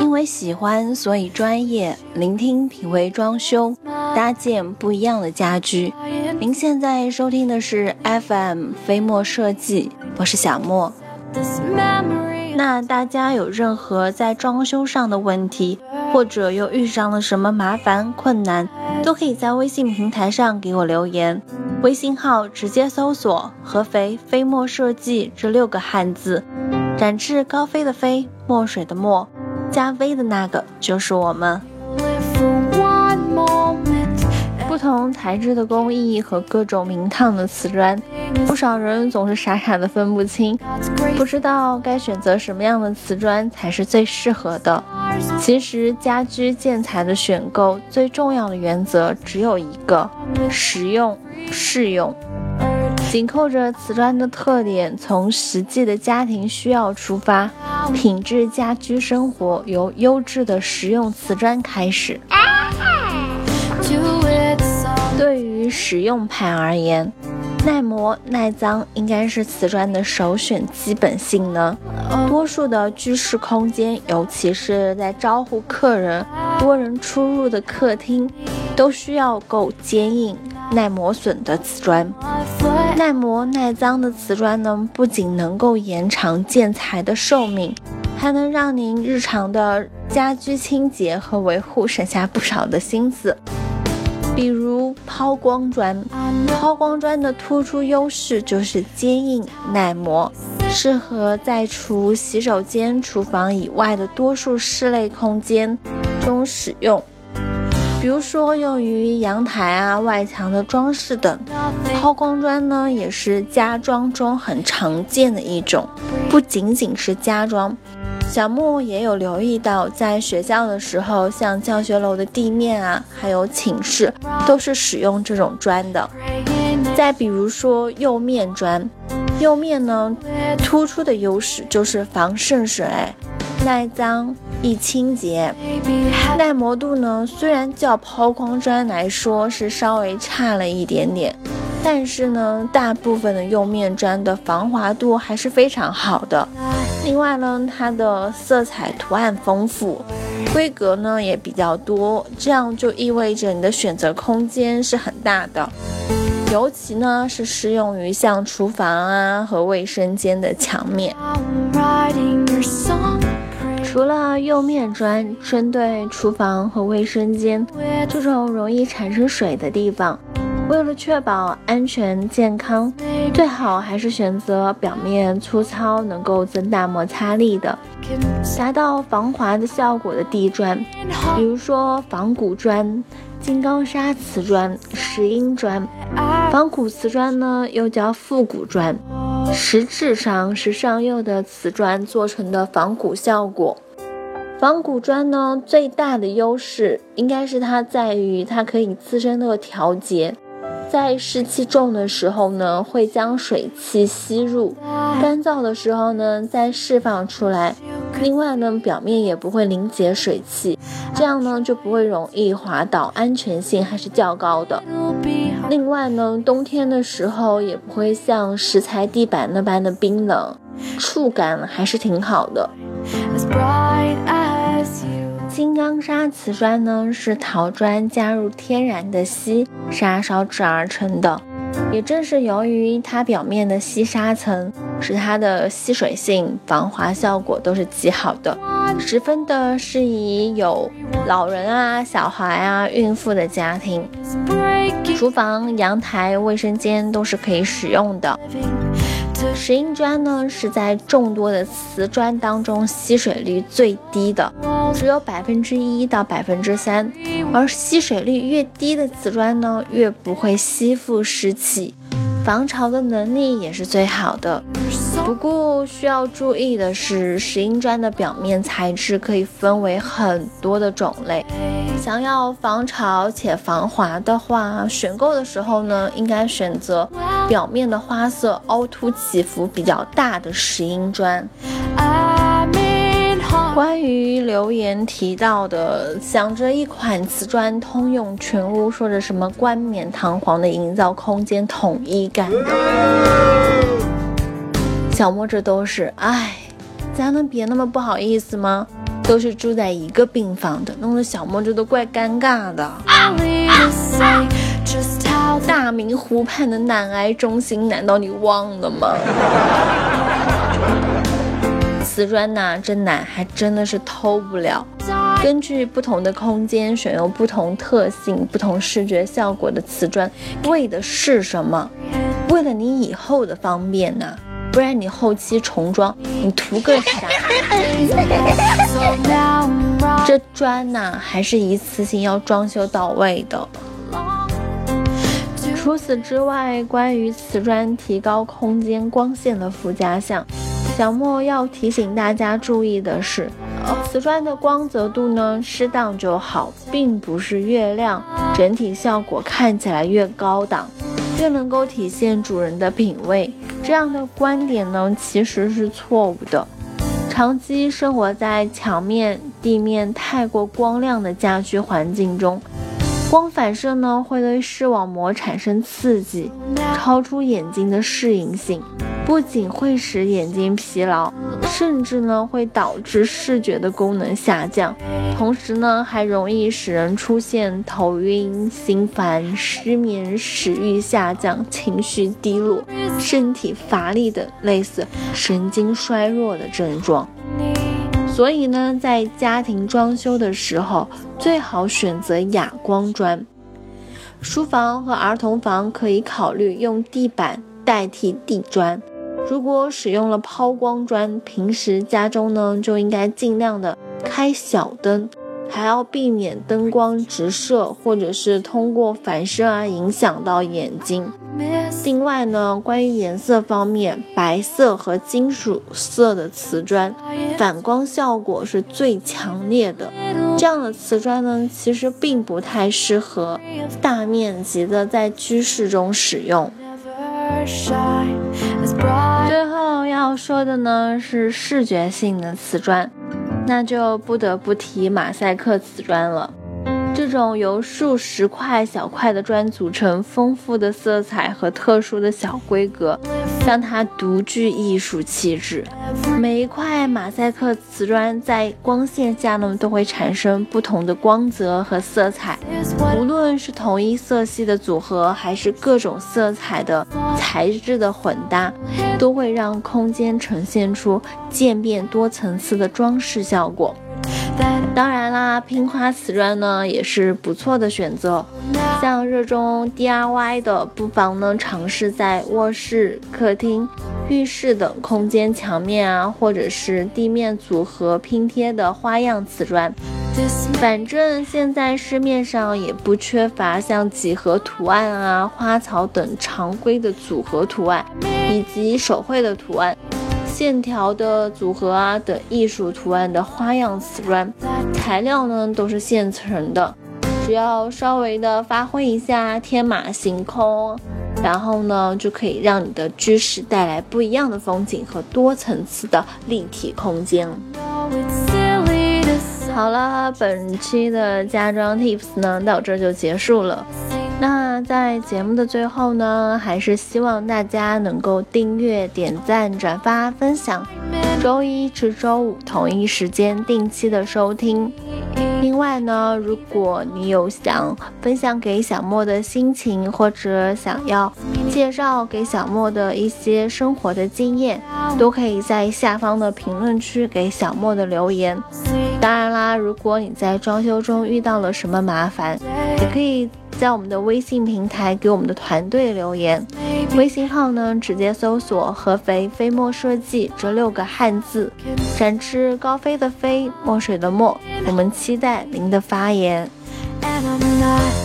因为喜欢，所以专业。聆听品味装修，搭建不一样的家居。您现在收听的是 FM 飞墨设计，我是小莫。那大家有任何在装修上的问题，或者又遇上了什么麻烦困难，都可以在微信平台上给我留言。微信号直接搜索“合肥飞墨设计”这六个汉字，展翅高飞的飞，墨水的墨，加 V 的那个就是我们。不同材质的工艺和各种名堂的瓷砖，不少人总是傻傻的分不清，不知道该选择什么样的瓷砖才是最适合的。其实家居建材的选购最重要的原则只有一个：实用。适用，紧扣着瓷砖的特点，从实际的家庭需要出发，品质家居生活由优质的实用瓷砖开始。对于实用派而言，耐磨耐脏应该是瓷砖的首选基本性能。多数的居室空间，尤其是在招呼客人、多人出入的客厅，都需要够坚硬。耐磨损的瓷砖，耐磨耐脏的瓷砖呢，不仅能够延长建材的寿命，还能让您日常的家居清洁和维护省下不少的心思。比如抛光砖，抛光砖的突出优势就是坚硬耐磨，适合在除洗手间、厨房以外的多数室内空间中使用。比如说用于阳台啊、外墙的装饰等，抛光砖呢也是家装中很常见的一种。不仅仅是家装，小木也有留意到，在学校的时候，像教学楼的地面啊，还有寝室，都是使用这种砖的。再比如说釉面砖，釉面呢突出的优势就是防渗水、耐脏。易清洁，耐磨度呢？虽然较抛光砖来说是稍微差了一点点，但是呢，大部分的釉面砖的防滑度还是非常好的。另外呢，它的色彩图案丰富，规格呢也比较多，这样就意味着你的选择空间是很大的。尤其呢是适用于像厨房啊和卫生间的墙面。除了釉面砖，针对厨房和卫生间这种容易产生水的地方，为了确保安全健康，最好还是选择表面粗糙、能够增大摩擦力的、达到防滑的效果的地砖，比如说仿古砖、金刚砂瓷砖、石英砖。仿古瓷砖呢，又叫复古砖，实质上是上釉的瓷砖做成的仿古效果。仿古砖呢，最大的优势应该是它在于它可以自身的调节，在湿气重的时候呢，会将水汽吸入；干燥的时候呢，再释放出来。另外呢，表面也不会凝结水汽，这样呢就不会容易滑倒，安全性还是较高的。另外呢，冬天的时候也不会像石材地板那般的冰冷，触感还是挺好的。金刚砂瓷砖呢，是陶砖加入天然的锡砂烧制而成的。也正是由于它表面的吸沙层，使它的吸水性、防滑效果都是极好的，十分的适宜有老人啊、小孩啊、孕妇的家庭。厨房、阳台、卫生间都是可以使用的。石英砖呢，是在众多的瓷砖当中吸水率最低的，只有百分之一到百分之三。而吸水率越低的瓷砖呢，越不会吸附湿气，防潮的能力也是最好的。不过需要注意的是，石英砖的表面材质可以分为很多的种类。想要防潮且防滑的话，选购的时候呢，应该选择表面的花色凹凸起伏比较大的石英砖。关于留言提到的，想着一款瓷砖通用全屋，说着什么冠冕堂皇的营造空间统一感的。小莫这都是，哎，咱能别那么不好意思吗？都是住在一个病房的，弄得小莫这都怪尴尬的。大明湖畔的男癌中心，难道你忘了吗？瓷砖呐，这奶还真的是偷不了。根据不同的空间选用不同特性、不同视觉效果的瓷砖，为的是什么？为了你以后的方便呐，不然你后期重装，你图个 啥？这砖呐，还是一次性要装修到位的。除此之外，关于瓷砖提高空间光线的附加项，小莫要提醒大家注意的是，瓷砖的光泽度呢适当就好，并不是越亮，整体效果看起来越高档，越能够体现主人的品味。这样的观点呢其实是错误的。长期生活在墙面、地面太过光亮的家居环境中。光反射呢，会对视网膜产生刺激，超出眼睛的适应性，不仅会使眼睛疲劳，甚至呢会导致视觉的功能下降，同时呢还容易使人出现头晕、心烦、失眠、食欲下降、情绪低落、身体乏力等类似神经衰弱的症状。所以呢，在家庭装修的时候，最好选择哑光砖。书房和儿童房可以考虑用地板代替地砖。如果使用了抛光砖，平时家中呢就应该尽量的开小灯。还要避免灯光直射，或者是通过反射啊影响到眼睛。另外呢，关于颜色方面，白色和金属色的瓷砖反光效果是最强烈的。这样的瓷砖呢，其实并不太适合大面积的在居室中使用。最后要说的呢是视觉性的瓷砖。那就不得不提马赛克瓷砖了。这种由数十块小块的砖组成，丰富的色彩和特殊的小规格，让它独具艺术气质。每一块马赛克瓷砖在光线下呢，都会产生不同的光泽和色彩。无论是同一色系的组合，还是各种色彩的材质的混搭，都会让空间呈现出渐变多层次的装饰效果。当然啦，拼花瓷砖呢也是不错的选择。像热衷 DIY 的，不妨呢尝试在卧室、客厅、浴室等空间墙面啊，或者是地面组合拼贴的花样瓷砖。反正现在市面上也不缺乏像几何图案啊、花草等常规的组合图案，以及手绘的图案。线条的组合啊等艺术图案的花样瓷砖，材料呢都是现成的，只要稍微的发挥一下天马行空，然后呢就可以让你的居室带来不一样的风景和多层次的立体空间。好了，本期的家装 Tips 呢到这就结束了。那在节目的最后呢，还是希望大家能够订阅、点赞、转发、分享，周一至周五同一时间定期的收听。另外呢，如果你有想分享给小莫的心情，或者想要介绍给小莫的一些生活的经验，都可以在下方的评论区给小莫的留言。当然啦，如果你在装修中遇到了什么麻烦，也可以。在我们的微信平台给我们的团队留言，微信号呢直接搜索“合肥飞墨设计”这六个汉字，展翅高飞的飞，墨水的墨，我们期待您的发言。And I'm not